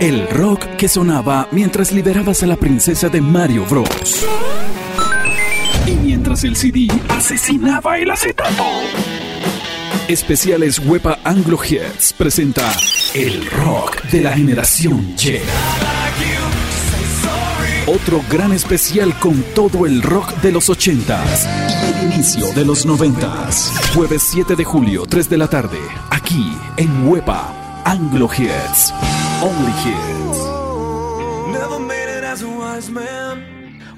El rock que sonaba mientras liberabas a la princesa de Mario Bros. Y mientras el CD asesinaba el acetato. Especiales Wepa Anglo Hits presenta el rock de la generación Y. Otro gran especial con todo el rock de los 80s y el inicio de los 90s. Jueves 7 de julio, 3 de la tarde, aquí en Wepa Anglo Hits. Only Hits.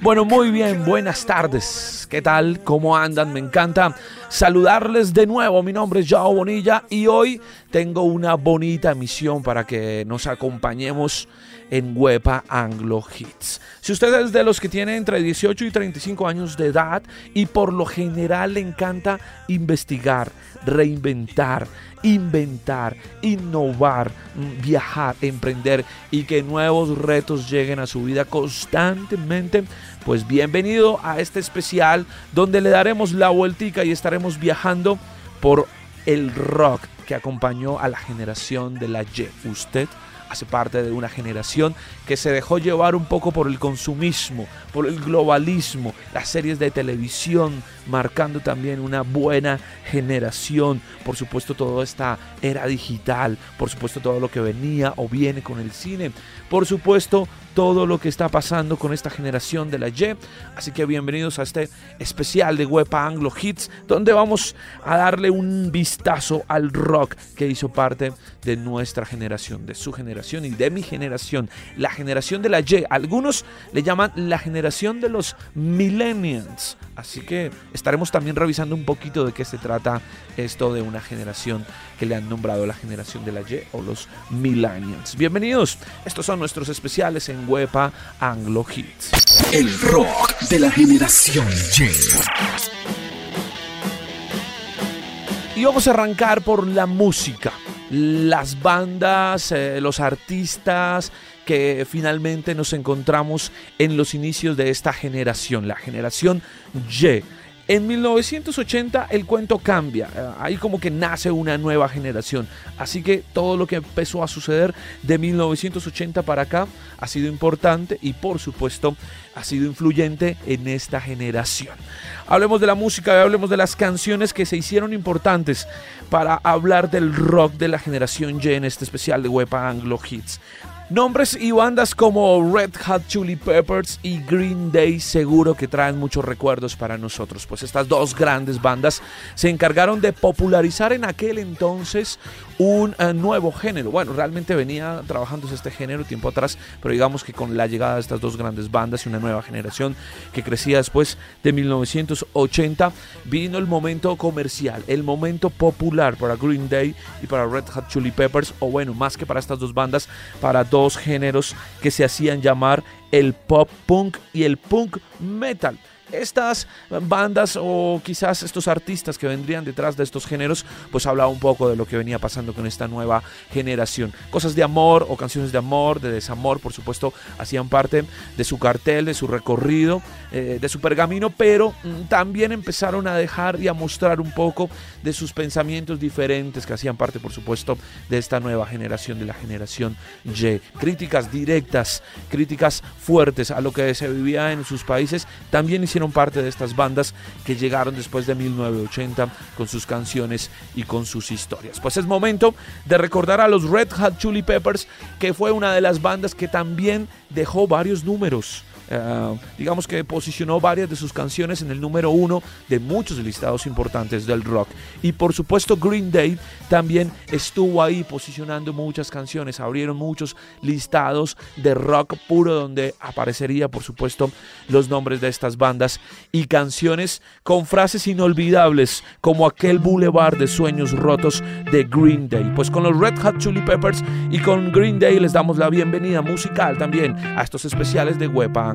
Bueno, muy bien, buenas tardes. ¿Qué tal? ¿Cómo andan? Me encanta saludarles de nuevo. Mi nombre es Joao Bonilla y hoy tengo una bonita misión para que nos acompañemos en Wepa Anglo Hits. Si usted es de los que tiene entre 18 y 35 años de edad y por lo general le encanta investigar, reinventar, inventar, innovar, mm, viajar, emprender y que nuevos retos lleguen a su vida constantemente, pues bienvenido a este especial donde le daremos la vueltica y estaremos viajando por el rock que acompañó a la generación de la Y. Usted hace parte de una generación que se dejó llevar un poco por el consumismo, por el globalismo, las series de televisión, marcando también una buena generación, por supuesto toda esta era digital, por supuesto todo lo que venía o viene con el cine, por supuesto todo lo que está pasando con esta generación de la Y. Así que bienvenidos a este especial de Wepa Anglo Hits, donde vamos a darle un vistazo al rock que hizo parte de nuestra generación, de su generación y de mi generación, la generación de la Y. Algunos le llaman la generación de los millennials. Así que estaremos también revisando un poquito de qué se trata esto de una generación que le han nombrado la generación de la Y o los millennials. Bienvenidos, estos son nuestros especiales en Wepa Anglo Hits. El rock de la generación Y. Y vamos a arrancar por la música. Las bandas, eh, los artistas que finalmente nos encontramos en los inicios de esta generación, la generación Y. En 1980 el cuento cambia, eh, ahí como que nace una nueva generación. Así que todo lo que empezó a suceder de 1980 para acá ha sido importante y por supuesto ha sido influyente en esta generación. Hablemos de la música hablemos de las canciones que se hicieron importantes para hablar del rock de la generación Y en este especial de Wepa Anglo Hits. Nombres y bandas como Red Hot Chili Peppers y Green Day seguro que traen muchos recuerdos para nosotros, pues estas dos grandes bandas se encargaron de popularizar en aquel entonces un uh, nuevo género. Bueno, realmente venía trabajándose este género tiempo atrás, pero digamos que con la llegada de estas dos grandes bandas y una nueva generación que crecía después de 1980, vino el momento comercial, el momento popular para Green Day y para Red Hot Chili Peppers, o bueno, más que para estas dos bandas, para dos géneros que se hacían llamar el pop punk y el punk metal estas bandas o quizás estos artistas que vendrían detrás de estos géneros, pues hablaba un poco de lo que venía pasando con esta nueva generación. Cosas de amor o canciones de amor, de desamor, por supuesto, hacían parte de su cartel, de su recorrido, eh, de su pergamino, pero mm, también empezaron a dejar y a mostrar un poco de sus pensamientos diferentes que hacían parte, por supuesto, de esta nueva generación, de la generación Y. Críticas directas, críticas fuertes a lo que se vivía en sus países, también hicieron parte de estas bandas que llegaron después de 1980 con sus canciones y con sus historias. Pues es momento de recordar a los Red Hot Chili Peppers, que fue una de las bandas que también dejó varios números Uh, digamos que posicionó varias de sus canciones en el número uno de muchos listados importantes del rock. Y por supuesto Green Day también estuvo ahí posicionando muchas canciones, abrieron muchos listados de rock puro donde aparecería por supuesto los nombres de estas bandas y canciones con frases inolvidables como aquel Boulevard de Sueños Rotos de Green Day. Pues con los Red Hot Chili Peppers y con Green Day les damos la bienvenida musical también a estos especiales de Wepa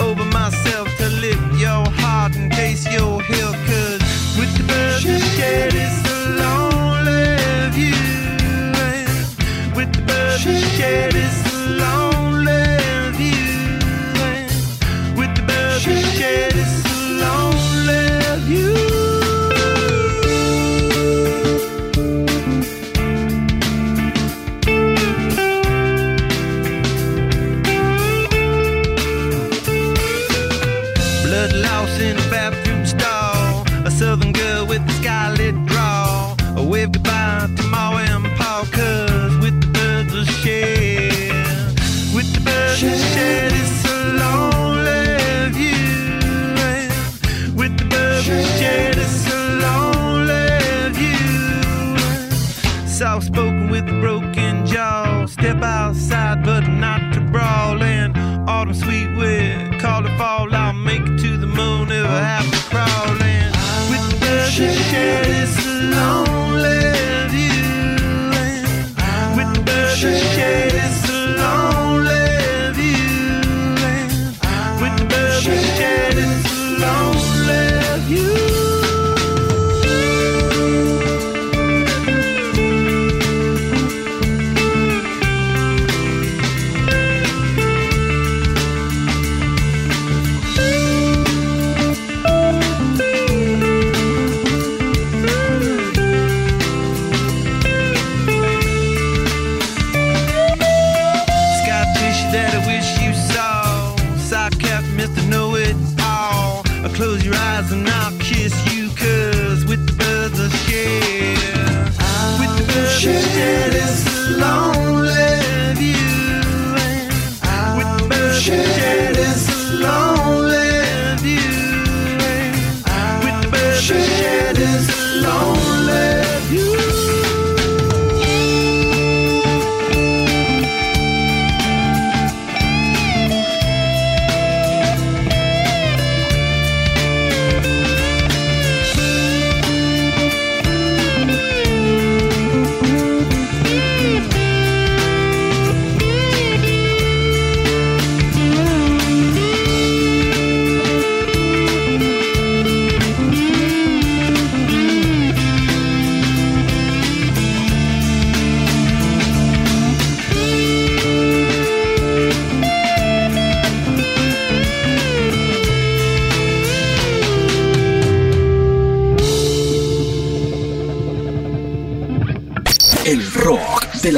over myself to lift your heart in case you're here. Cause with the birds, share. I'll kiss you,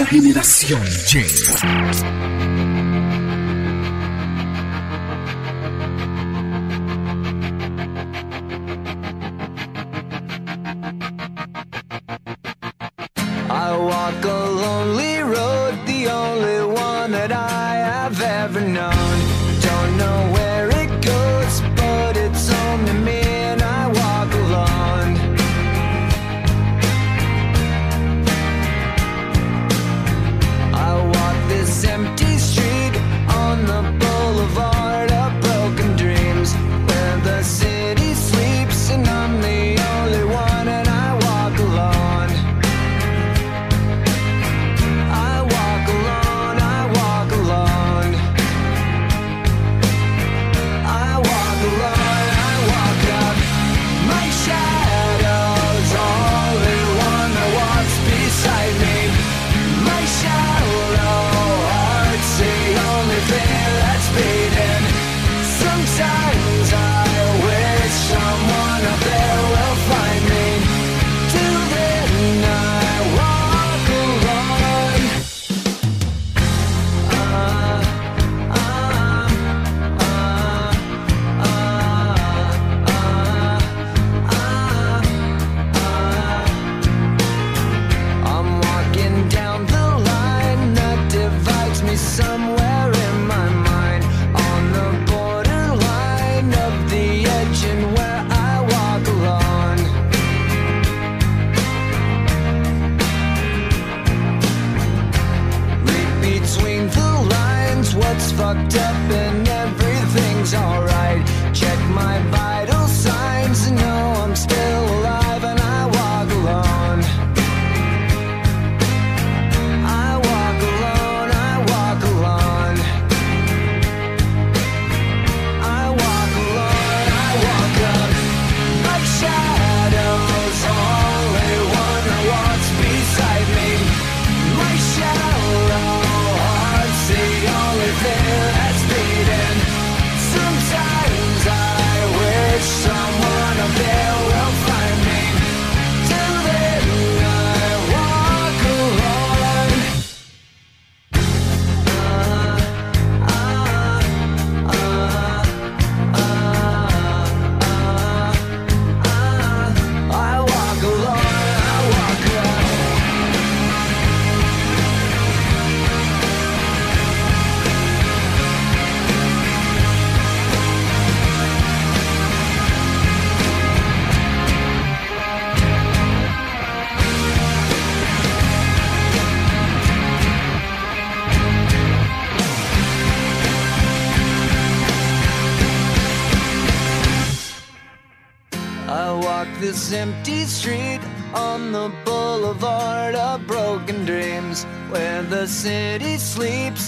generación Y.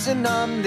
and I'm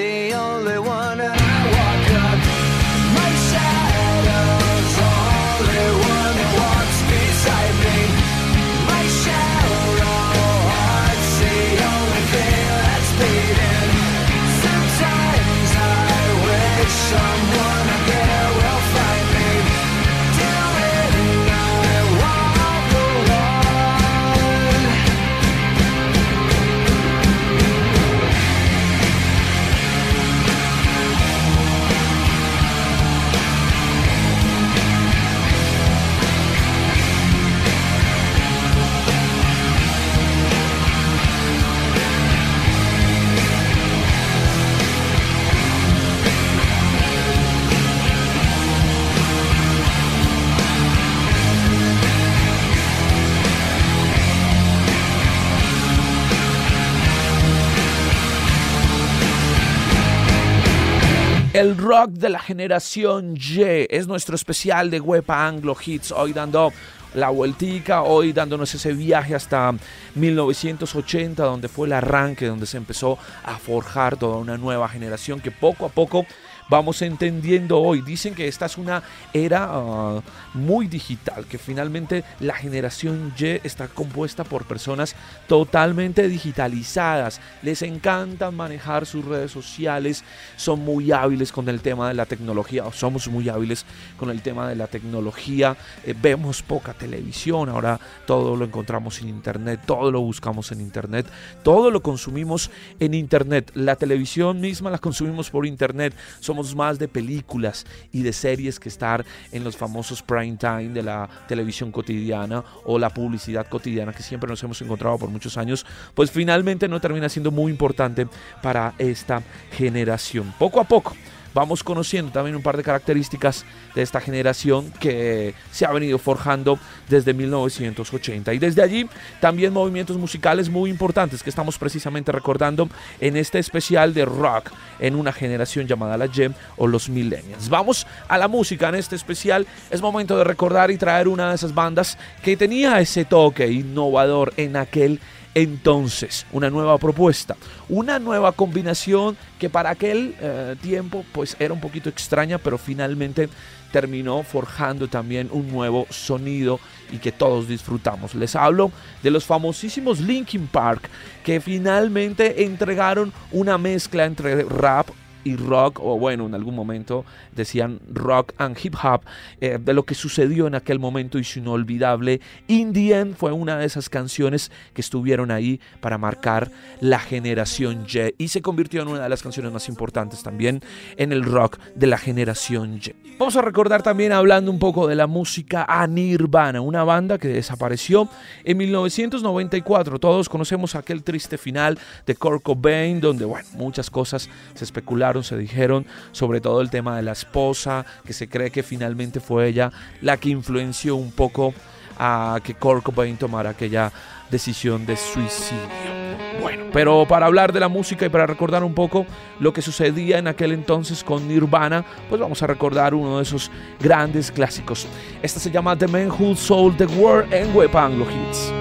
rock de la generación Y es nuestro especial de Wepa Anglo Hits, hoy dando la vueltica, hoy dándonos ese viaje hasta 1980, donde fue el arranque, donde se empezó a forjar toda una nueva generación que poco a poco vamos entendiendo hoy. Dicen que esta es una era ah, muy digital, que finalmente la generación Y está compuesta por personas totalmente digitalizadas. Les encanta manejar sus redes sociales, son muy hábiles con el tema de la tecnología, o somos muy hábiles con el tema de la tecnología. Eh, vemos poca televisión, ahora todo lo encontramos en internet, todo lo buscamos en internet, todo lo consumimos en internet. La televisión misma la consumimos por internet. Somos más de películas y de series que estar en los famosos prime time de la televisión cotidiana o la publicidad cotidiana que siempre nos hemos encontrado por muchos años, pues finalmente no termina siendo muy importante para esta generación. Poco a poco vamos conociendo también un par de características de esta generación que se ha venido forjando desde 1980. Y desde allí también movimientos musicales muy importantes que estamos precisamente recordando en este especial de rock en una generación llamada la Gem o los Millennials. Vamos a la música en este especial. Es momento de recordar y traer una de esas bandas que tenía ese toque innovador en aquel entonces una nueva propuesta, una nueva combinación que para aquel eh, tiempo pues era un poquito extraña, pero finalmente terminó forjando también un nuevo sonido y que todos disfrutamos. Les hablo de los famosísimos Linkin Park que finalmente entregaron una mezcla entre rap y rock, o bueno, en algún momento decían rock and hip hop, eh, de lo que sucedió en aquel momento y su inolvidable Indian fue una de esas canciones que estuvieron ahí para marcar la generación Y y se convirtió en una de las canciones más importantes también en el rock de la generación Y. Vamos a recordar también hablando un poco de la música a Nirvana, una banda que desapareció en 1994. Todos conocemos aquel triste final de Kurt Cobain, donde bueno, muchas cosas se especularon se dijeron, sobre todo el tema de la esposa, que se cree que finalmente fue ella la que influenció un poco a que Kurt Cobain tomara aquella decisión de suicidio. Bueno, pero para hablar de la música y para recordar un poco lo que sucedía en aquel entonces con Nirvana, pues vamos a recordar uno de esos grandes clásicos. Esta se llama The Man Who Sold the World en Web Anglo Hits.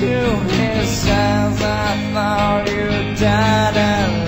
Into his eyes, I thought you died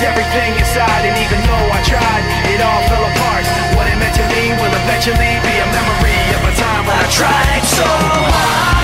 Kept everything inside, and even though I tried, it all fell apart. What it meant to me will eventually be a memory of a time when I tried so hard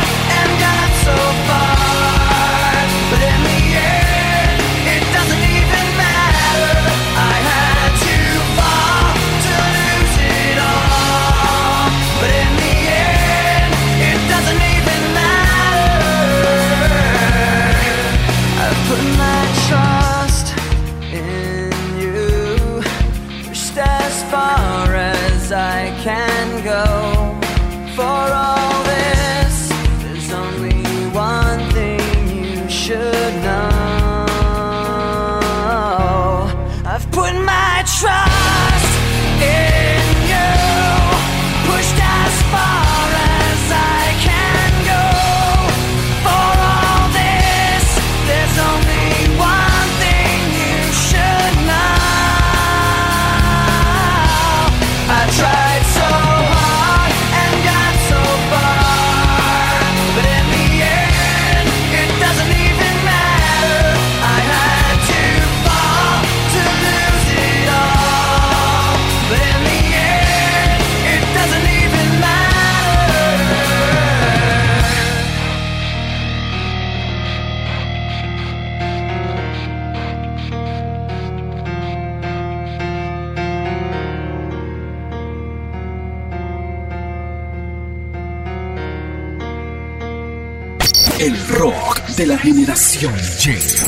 generación Y.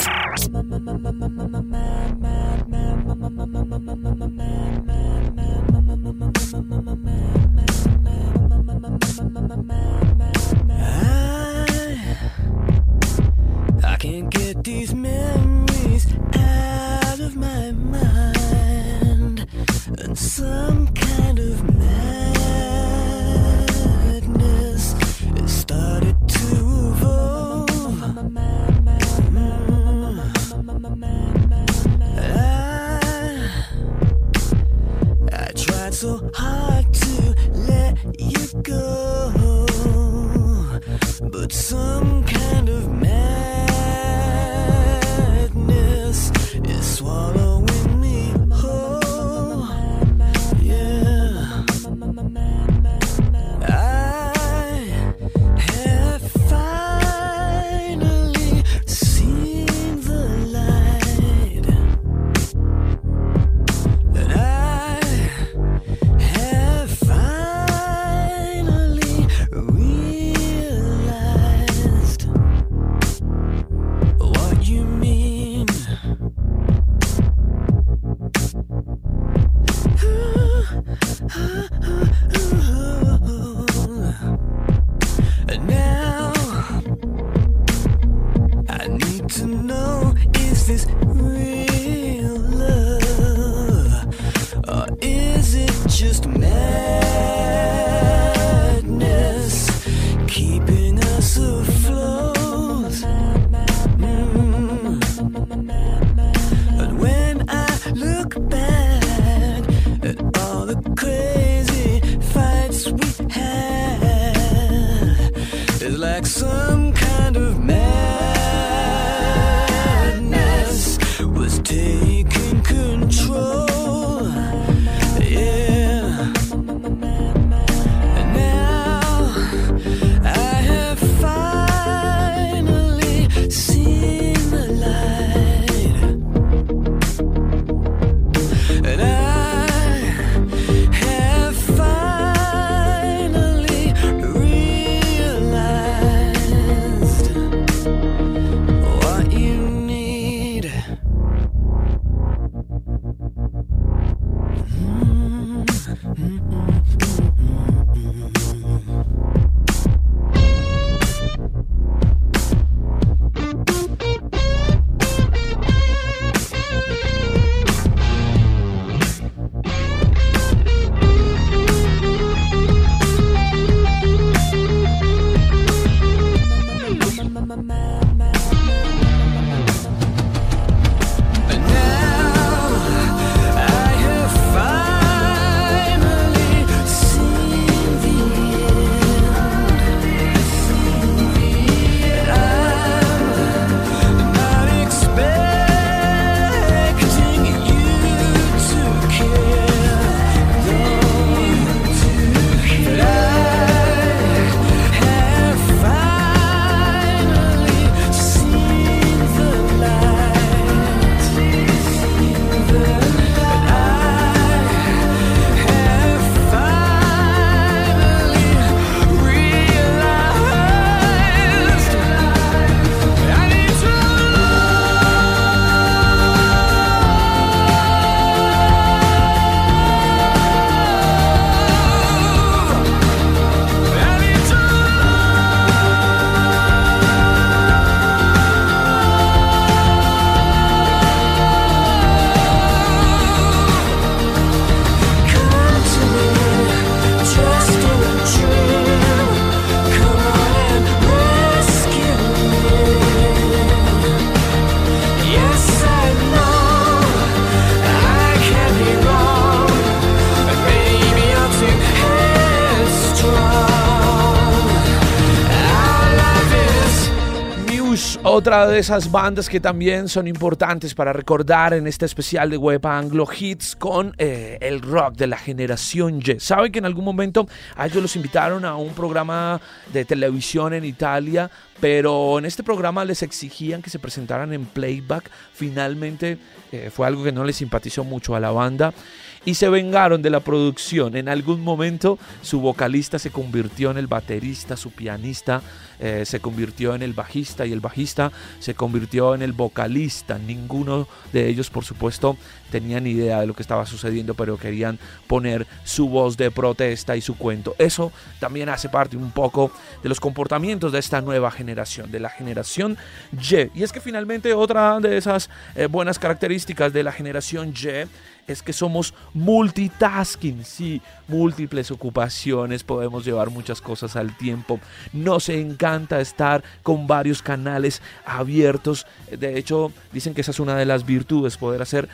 otra de esas bandas que también son importantes para recordar en este especial de Web Anglo Hits con eh, el rock de la generación Y. Saben que en algún momento a ellos los invitaron a un programa de televisión en Italia, pero en este programa les exigían que se presentaran en playback. Finalmente eh, fue algo que no les simpatizó mucho a la banda y se vengaron de la producción. En algún momento su vocalista se convirtió en el baterista, su pianista eh, se convirtió en el bajista y el bajista se convirtió en el vocalista. Ninguno de ellos, por supuesto, tenía ni idea de lo que estaba sucediendo, pero querían poner su voz de protesta y su cuento. Eso también hace parte un poco de los comportamientos de esta nueva generación, de la generación Y. Y es que finalmente otra de esas eh, buenas características de la generación Y es que somos multitasking, sí, múltiples ocupaciones, podemos llevar muchas cosas al tiempo. Nos encanta estar con varios canales abiertos. De hecho, dicen que esa es una de las virtudes, poder hacer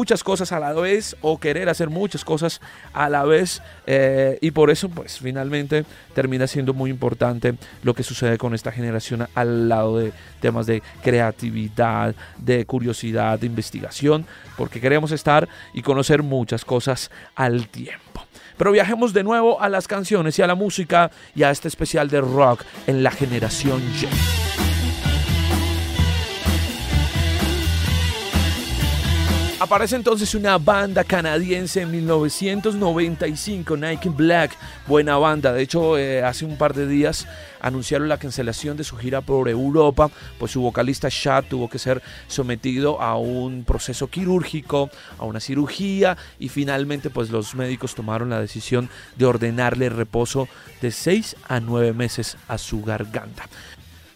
muchas cosas a la vez o querer hacer muchas cosas a la vez. eh, y por eso, pues, finalmente termina siendo muy importante lo que sucede con esta generación al lado de temas de creatividad, de curiosidad, de investigación, porque queremos estar y conocer muchas cosas al tiempo. Pero viajemos de nuevo a las canciones y a la música y a este especial de rock en la generación Y. Aparece entonces una banda canadiense en 1995, Nike Black, buena banda. De hecho, eh, hace un par de días anunciaron la cancelación de su gira por Europa, pues su vocalista Shad tuvo que ser sometido a un proceso quirúrgico, a una cirugía, y finalmente pues los médicos tomaron la decisión de ordenarle reposo de 6 a 9 meses a su garganta.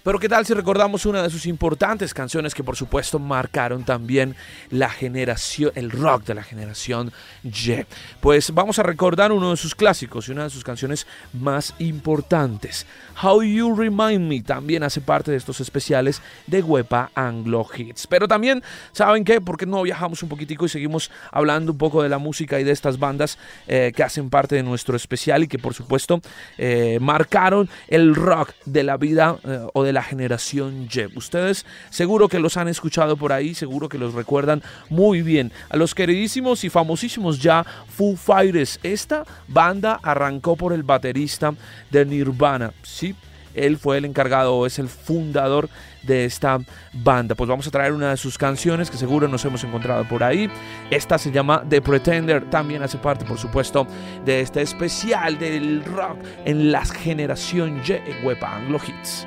Pero qué tal si recordamos una de sus importantes canciones que por supuesto marcaron también la generación, el rock de la generación Y. Pues vamos a recordar uno de sus clásicos y una de sus canciones más importantes. How You Remind Me también hace parte de estos especiales de Wepa Anglo Hits. Pero también, ¿saben qué? Porque no viajamos un poquitico y seguimos hablando un poco de la música y de estas bandas eh, que hacen parte de nuestro especial y que por supuesto eh, marcaron el rock de la vida eh, o de la generación Y. Ustedes seguro que los han escuchado por ahí, seguro que los recuerdan muy bien. A los queridísimos y famosísimos ya Foo Fighters. Esta banda arrancó por el baterista de Nirvana. Sí, él fue el encargado, es el fundador de esta banda. Pues vamos a traer una de sus canciones que seguro nos hemos encontrado por ahí. Esta se llama The Pretender. También hace parte, por supuesto, de este especial del rock en la generación Y Wepa Anglo Hits.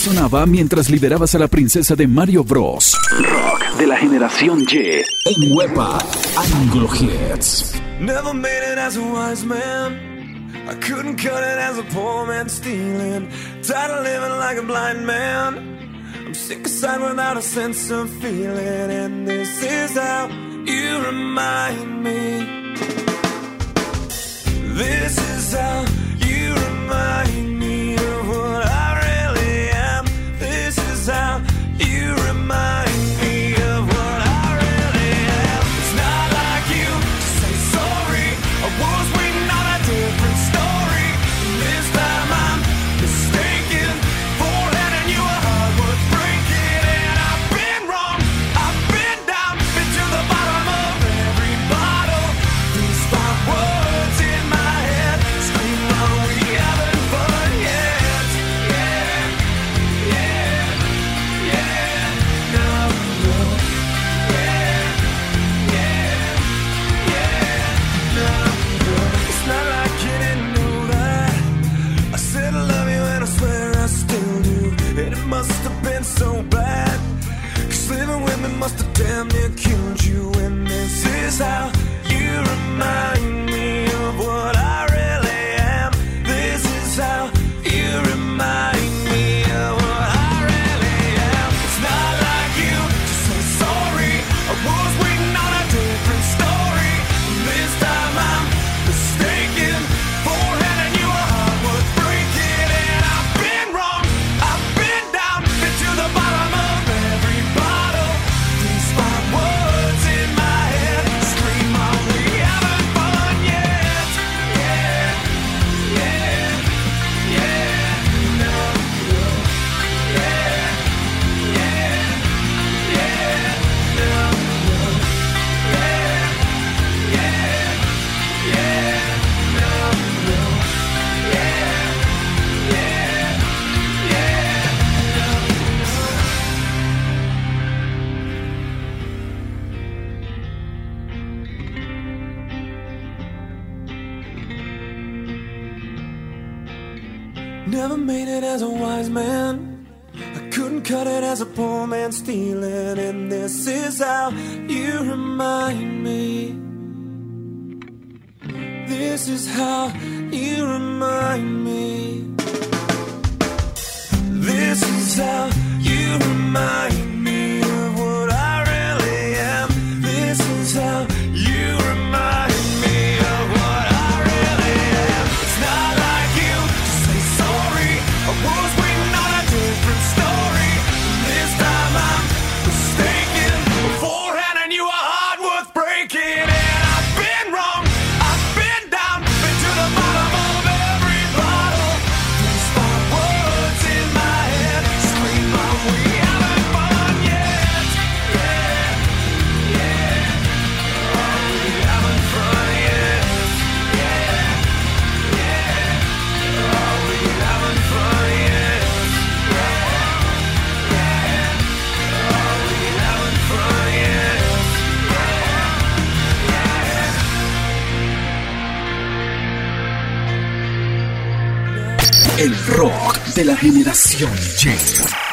sonaba mientras liderabas a la princesa de Mario Bros. Rock de la generación Y. En Huepa, Anglo Hits. Never made it as a wise man. I couldn't cut it as a poor man stealing. Tired of living like a blind man. I'm sick aside without a sense of feeling. And this is how you remind me. This is how you remind me. De la generación Y.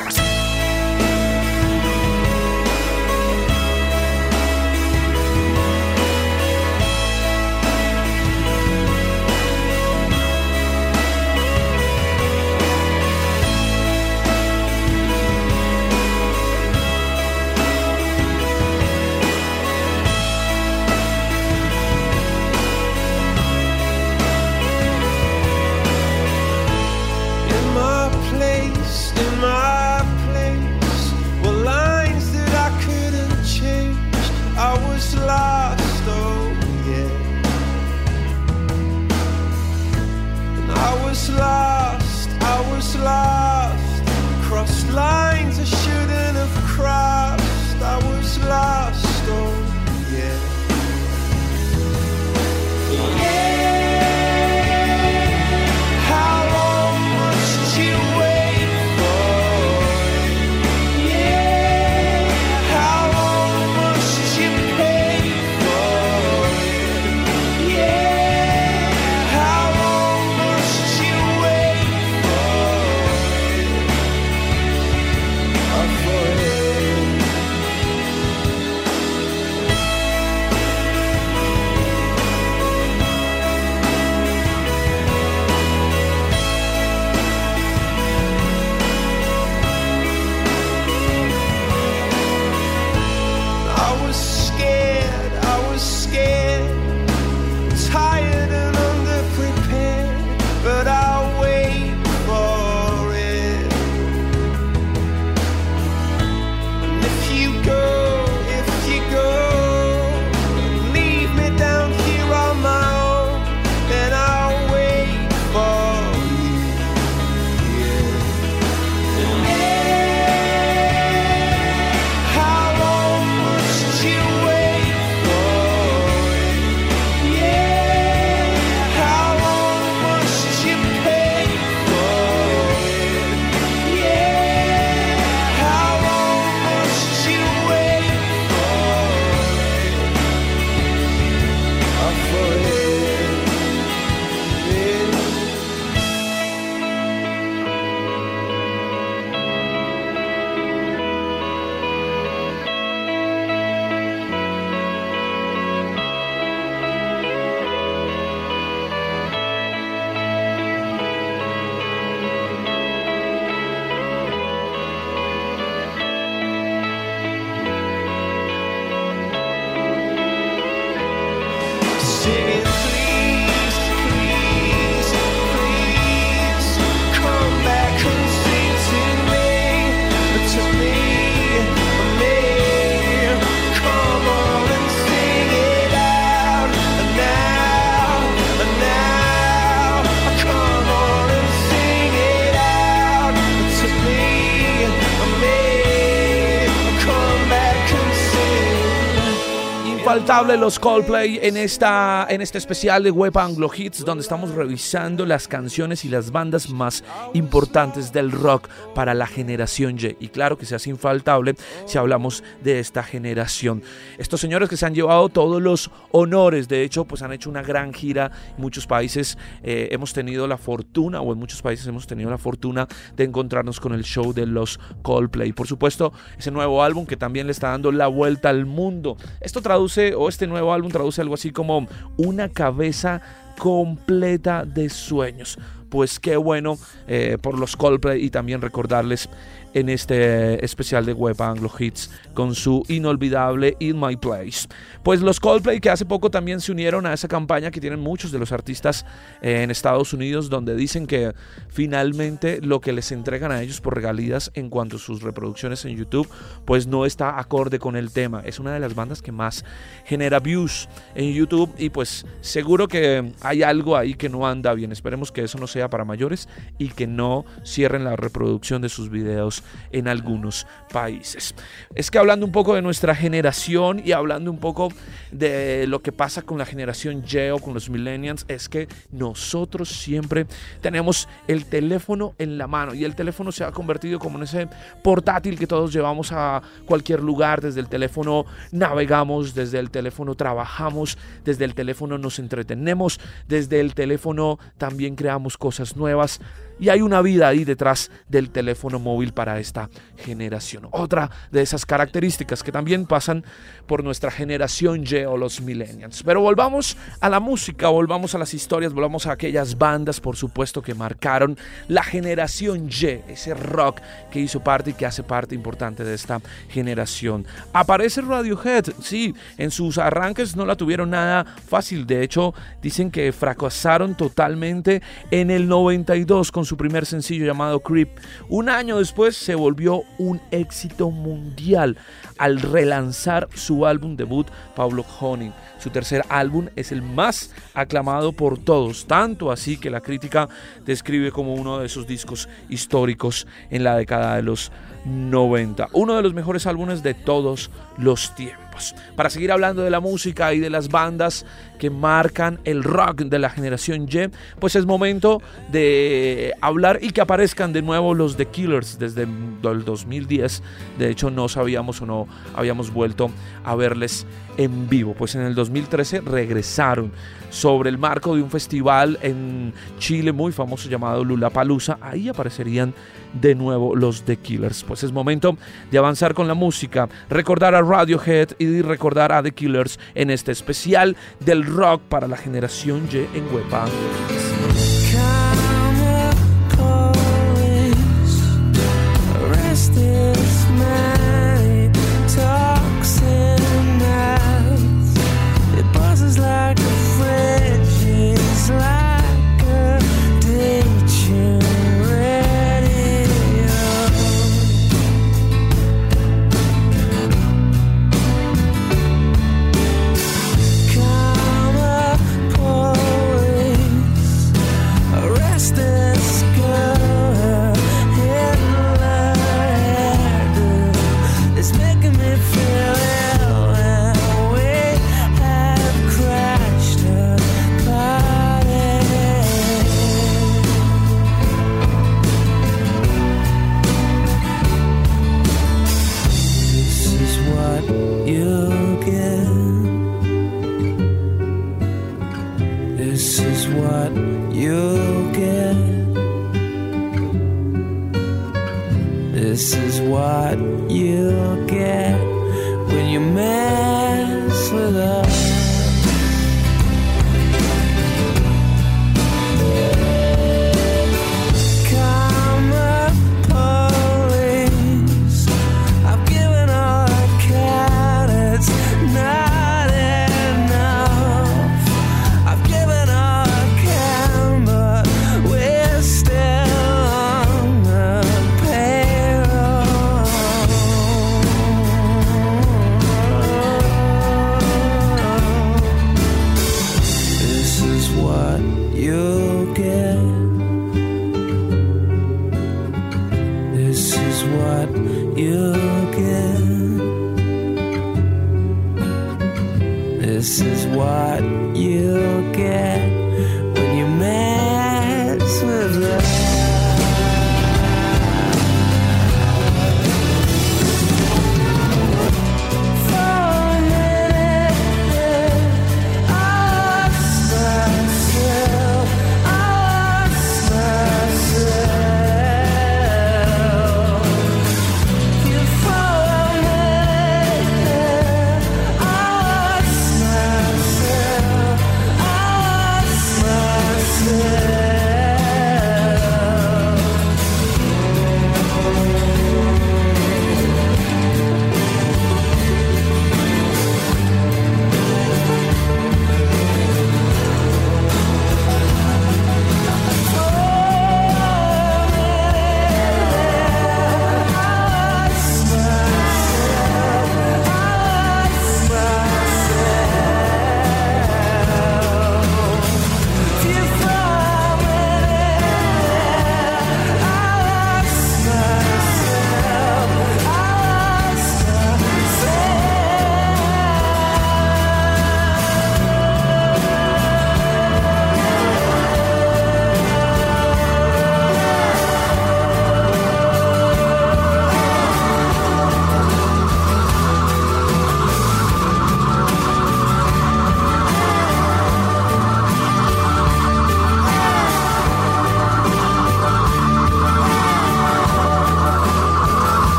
los Coldplay en, esta, en este especial de Web Anglo Hits, donde estamos revisando las canciones y las bandas más importantes del rock para la generación Y. Y claro que se hace infaltable si hablamos de esta generación. Estos señores que se han llevado todos los honores, de hecho, pues han hecho una gran gira. En muchos países eh, hemos tenido la fortuna, o en muchos países hemos tenido la fortuna de encontrarnos con el show de los Coldplay. Por supuesto, ese nuevo álbum que también le está dando la vuelta al mundo. Esto traduce, o este nuevo álbum traduce algo así como una cabeza completa de sueños. Pues qué bueno eh, por los Coldplay y también recordarles en este especial de Web Anglo Hits con su inolvidable In My Place. Pues los Coldplay que hace poco también se unieron a esa campaña que tienen muchos de los artistas eh, en Estados Unidos donde dicen que finalmente lo que les entregan a ellos por regalías en cuanto a sus reproducciones en YouTube pues no está acorde con el tema. Es una de las bandas que más genera views en YouTube y pues seguro que hay algo ahí que no anda bien. Esperemos que eso no sea para mayores y que no cierren la reproducción de sus videos en algunos países. Es que hablando un poco de nuestra generación y hablando un poco de lo que pasa con la generación Y o con los millennials, es que nosotros siempre tenemos el teléfono en la mano y el teléfono se ha convertido como en ese portátil que todos llevamos a cualquier lugar. Desde el teléfono navegamos, desde el teléfono trabajamos, desde el teléfono nos entretenemos, desde el teléfono también creamos cosas nuevas. Y hay una vida ahí detrás del teléfono móvil para esta generación. Otra de esas características que también pasan por nuestra generación Y o los millennials. Pero volvamos a la música, volvamos a las historias, volvamos a aquellas bandas, por supuesto, que marcaron la generación Y, ese rock que hizo parte y que hace parte importante de esta generación. Aparece Radiohead, sí, en sus arranques no la tuvieron nada fácil. De hecho, dicen que fracasaron totalmente en el 92 con su primer sencillo llamado Creep. Un año después se volvió un éxito mundial al relanzar su álbum debut Pablo Honey. Su tercer álbum es el más aclamado por todos, tanto así que la crítica describe como uno de sus discos históricos en la década de los 90. Uno de los mejores álbumes de todos los tiempos. Para seguir hablando de la música y de las bandas que marcan el rock de la generación Y, pues es momento de hablar y que aparezcan de nuevo los The Killers desde el 2010. De hecho, no sabíamos o no habíamos vuelto a verles en vivo. Pues en el 2013 regresaron sobre el marco de un festival en Chile muy famoso llamado Palusa. Ahí aparecerían de nuevo los The Killers. Pues es momento de avanzar con la música, recordar a Radiohead y recordar a The Killers en este especial del rock para la generación Y en Huepa.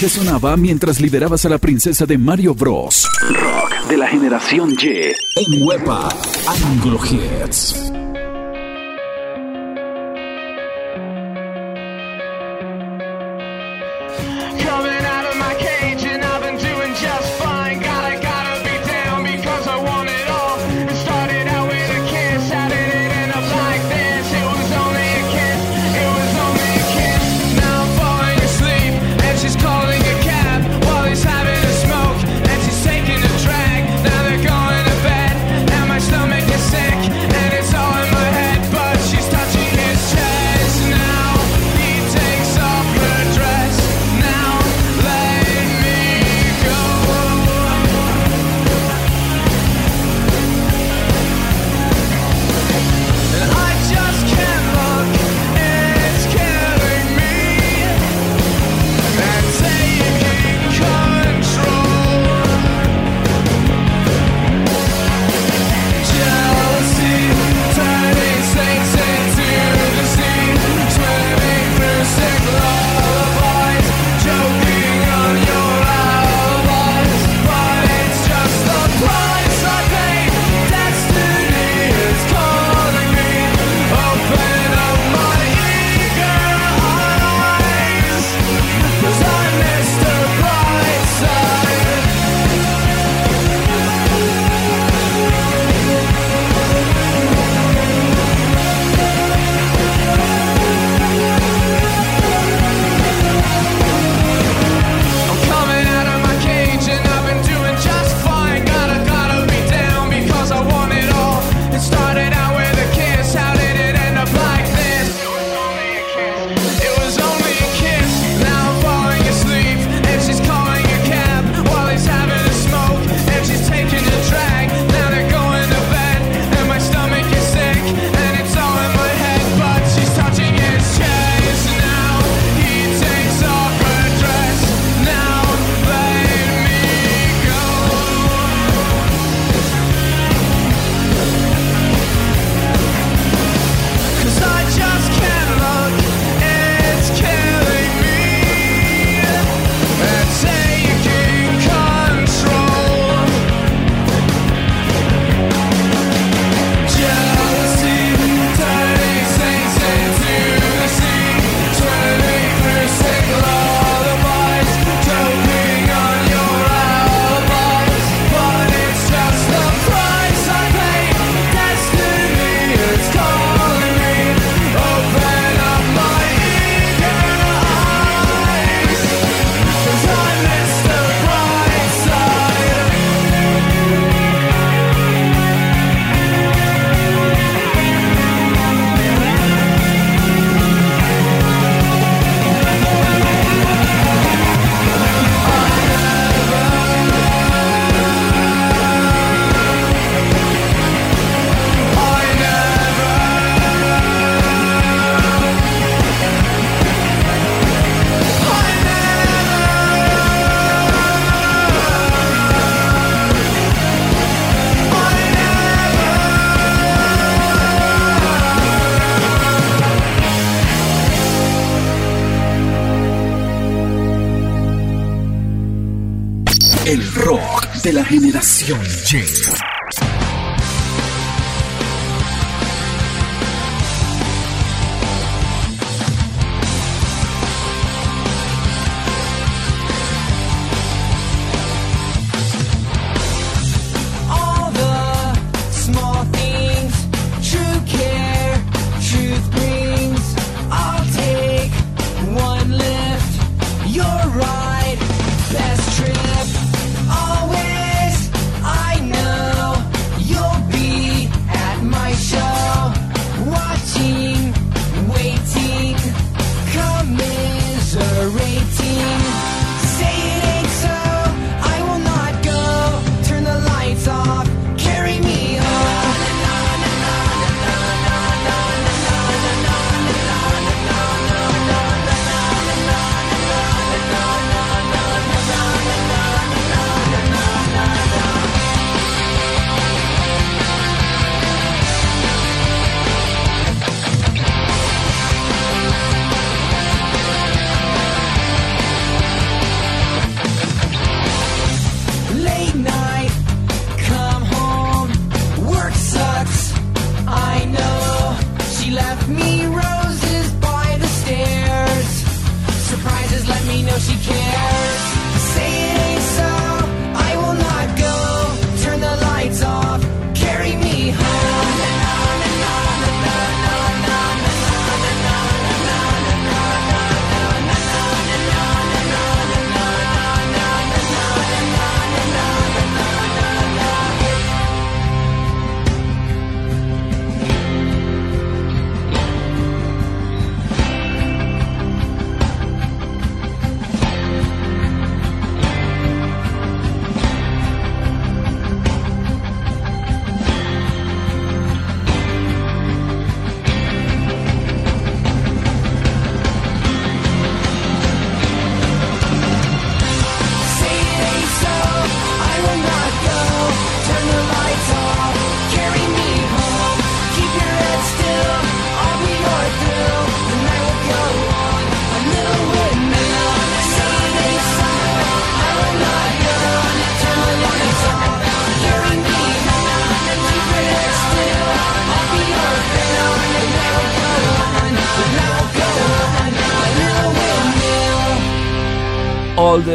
que sonaba mientras liderabas a la princesa de Mario Bros. Rock de la generación Y en Wepa Anglo Hits.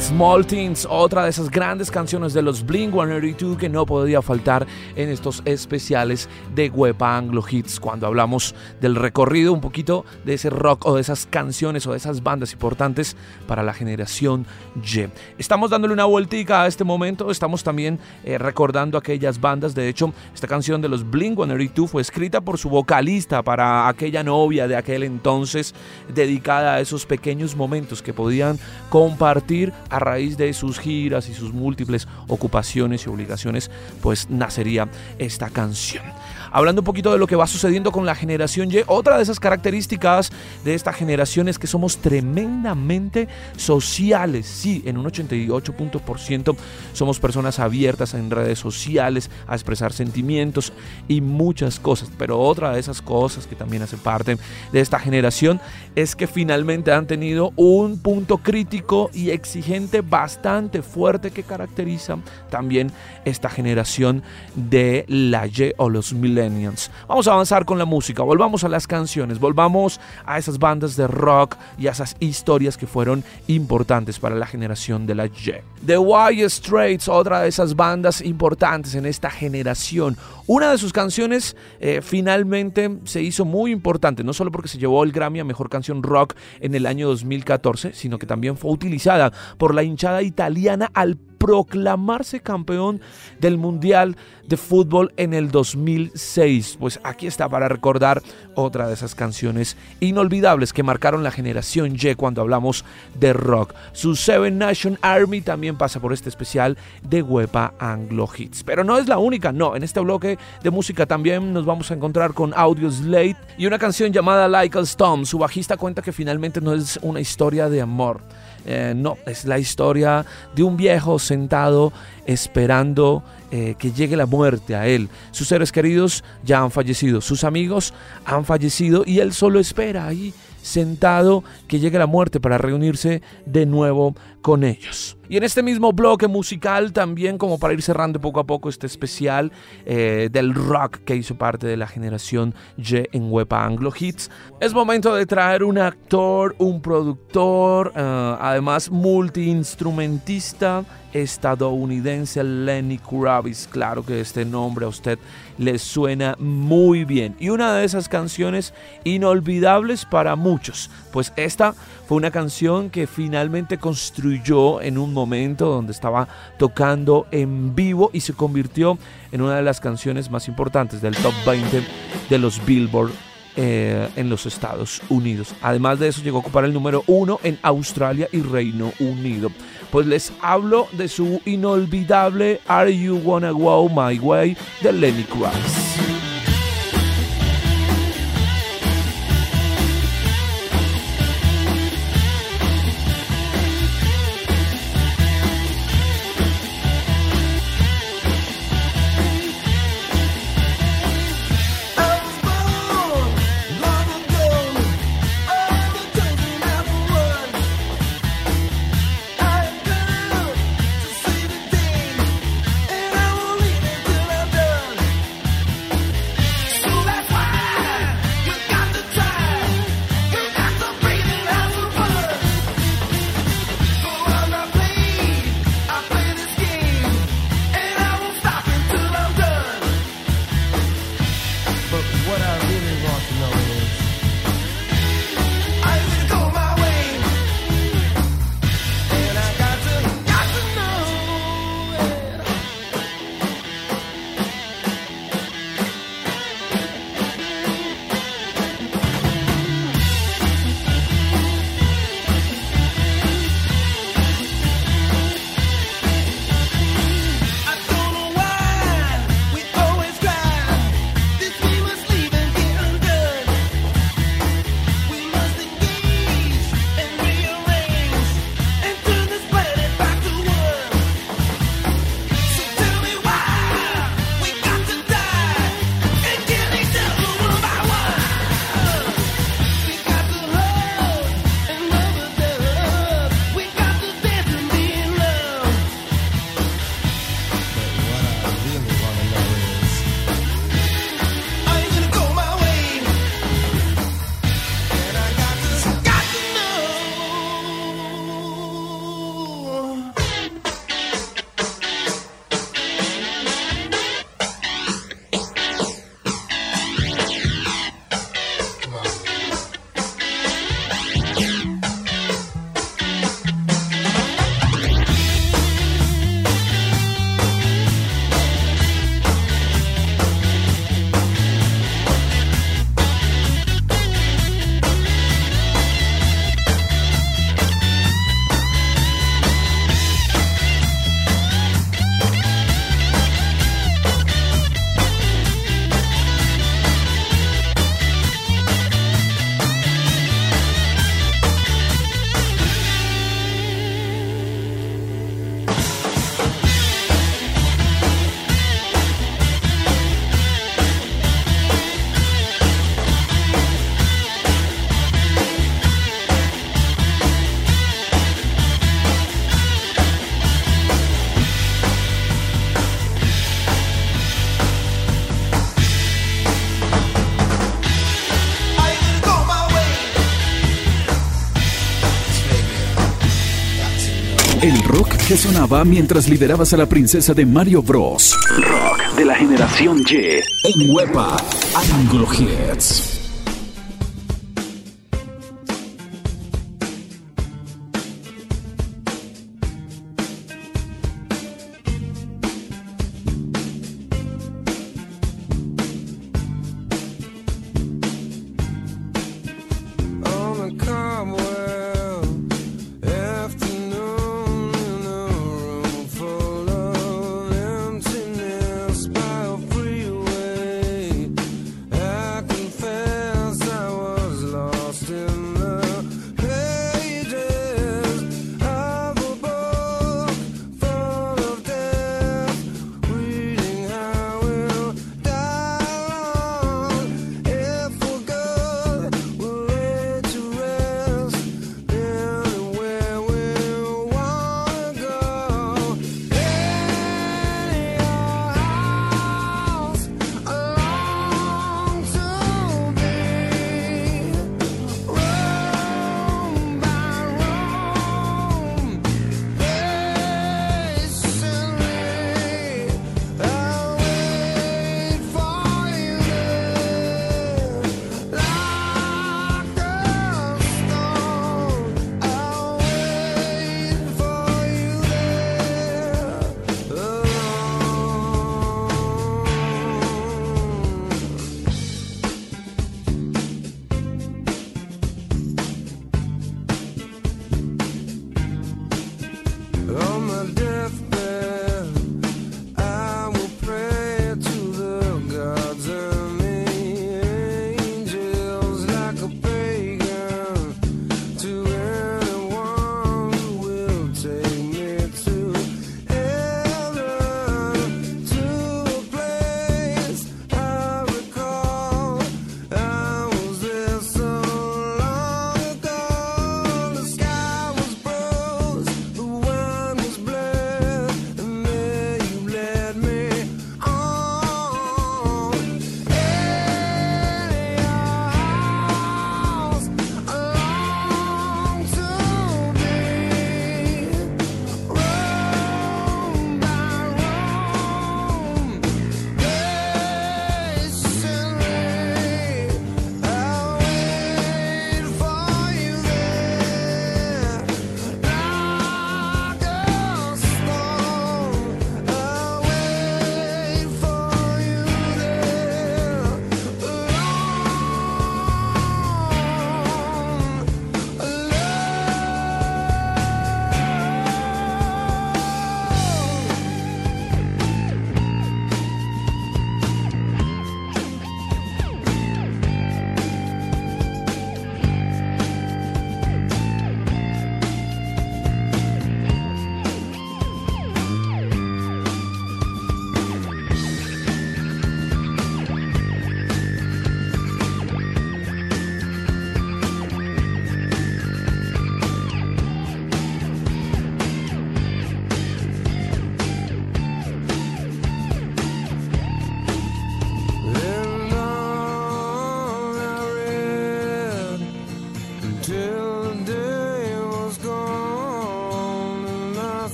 Small Things, otra de esas grandes canciones de los Blink 182 que no podía faltar en estos especiales de Huepa Anglo Hits cuando hablamos del recorrido un poquito de ese rock o de esas canciones o de esas bandas importantes para la generación Y. Estamos dándole una vueltica a este momento, estamos también eh, recordando aquellas bandas, de hecho esta canción de los Blink 182 fue escrita por su vocalista para aquella novia de aquel entonces dedicada a esos pequeños momentos que podían compartir a raíz de sus giras y sus múltiples ocupaciones y obligaciones, pues nacería esta canción. Hablando un poquito de lo que va sucediendo con la generación Y, otra de esas características de esta generación es que somos tremendamente sociales. Sí, en un 88% somos personas abiertas en redes sociales a expresar sentimientos y muchas cosas. Pero otra de esas cosas que también hace parte de esta generación es que finalmente han tenido un punto crítico y exigente bastante fuerte que caracteriza también esta generación de la Y o los millennials. Vamos a avanzar con la música, volvamos a las canciones, volvamos a esas bandas de rock y a esas historias que fueron importantes para la generación de la Y. The White Straits, otra de esas bandas importantes en esta generación. Una de sus canciones eh, finalmente se hizo muy importante, no solo porque se llevó el Grammy a Mejor Canción Rock en el año 2014, sino que también fue utilizada por la hinchada italiana al proclamarse campeón del Mundial de Fútbol en el 2006. Pues aquí está para recordar otra de esas canciones inolvidables que marcaron la generación Y cuando hablamos de rock. Su Seven Nation Army también pasa por este especial de Huepa Anglo Hits. Pero no es la única, no. En este bloque de música también nos vamos a encontrar con Audio Slate y una canción llamada Like a Storm. Su bajista cuenta que finalmente no es una historia de amor. Eh, no, es la historia de un viejo sentado esperando eh, que llegue la muerte a él. Sus seres queridos ya han fallecido, sus amigos han fallecido y él solo espera ahí sentado que llegue la muerte para reunirse de nuevo con ellos. Y en este mismo bloque musical también como para ir cerrando poco a poco este especial eh, del rock que hizo parte de la generación Y en Wepa Anglo Hits, es momento de traer un actor, un productor, eh, además multiinstrumentista estadounidense Lenny Kravitz. Claro que este nombre a usted le suena muy bien. Y una de esas canciones inolvidables para muchos. Pues esta fue una canción que finalmente construyó en un momento donde estaba tocando en vivo y se convirtió en una de las canciones más importantes del top 20 de los Billboard eh, en los Estados Unidos. Además de eso, llegó a ocupar el número uno en Australia y Reino Unido. Pues les hablo de su inolvidable Are You Wanna Go My Way de Lenny Kravitz. Que sonaba mientras liderabas a la princesa de Mario Bros. Rock de la generación Y. En Wepa Anglo Hits.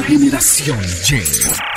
La generación Y.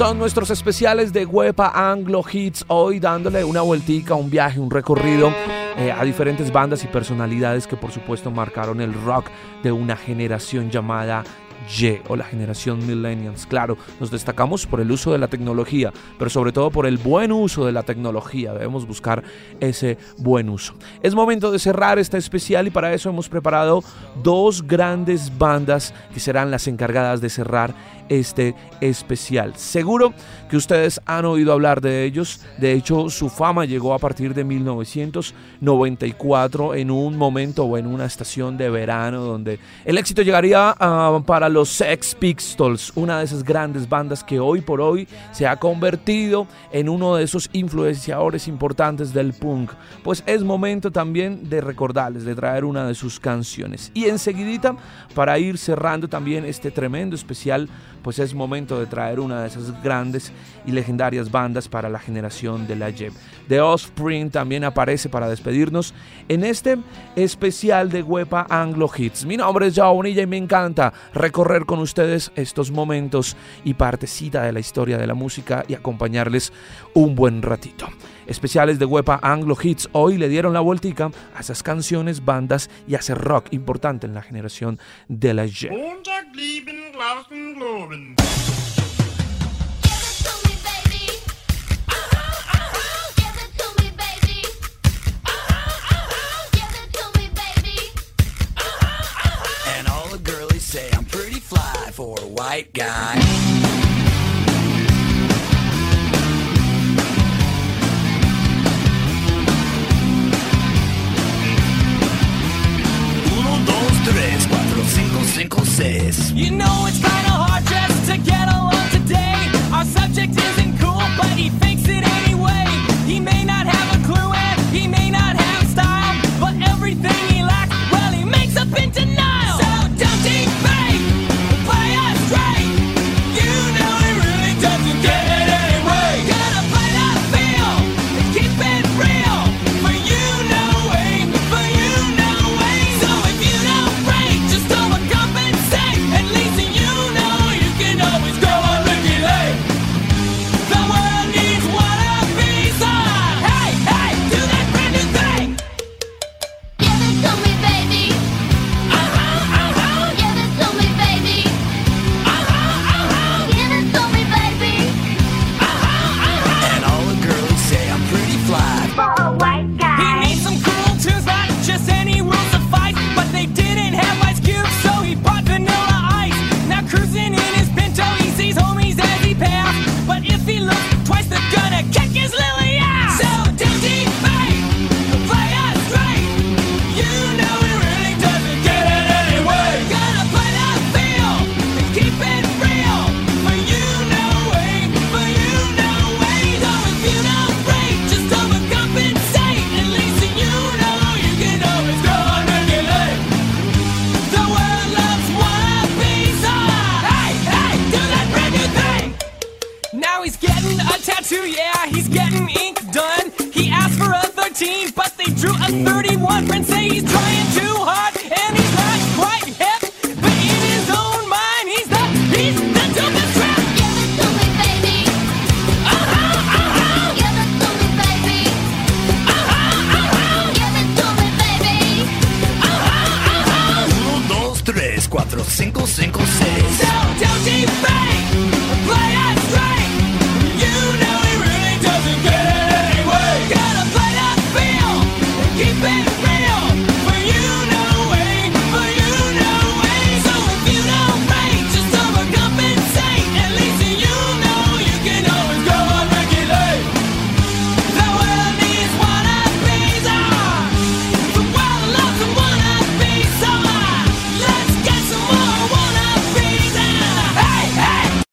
Son nuestros especiales de Huepa Anglo Hits, hoy dándole una vueltica, un viaje, un recorrido eh, a diferentes bandas y personalidades que por supuesto marcaron el rock de una generación llamada Y o la generación Millennials. Claro, nos destacamos por el uso de la tecnología, pero sobre todo por el buen uso de la tecnología. Debemos buscar ese buen uso. Es momento de cerrar este especial y para eso hemos preparado dos grandes bandas que serán las encargadas de cerrar este especial. Seguro que ustedes han oído hablar de ellos. De hecho, su fama llegó a partir de 1994 en un momento o en una estación de verano donde el éxito llegaría ah, para los Sex Pistols, una de esas grandes bandas que hoy por hoy se ha convertido en uno de esos influenciadores importantes del punk. Pues es momento también de recordarles, de traer una de sus canciones. Y enseguidita, para ir cerrando también este tremendo especial, pues es momento de traer una de esas grandes y legendarias bandas para la generación de la Jeb. The Offspring también aparece para despedirnos en este especial de Huepa Anglo Hits. Mi nombre es Joao Bonilla y me encanta recorrer con ustedes estos momentos y partecita de la historia de la música y acompañarles un buen ratito especiales de Wepa Anglo Hits. Hoy le dieron la vueltica a esas canciones, bandas y a ese rock importante en la generación de la Y. say I'm pretty fly for white. Texas. You know it's kinda hard just to get along today. Our subject isn't cool, but he thinks it.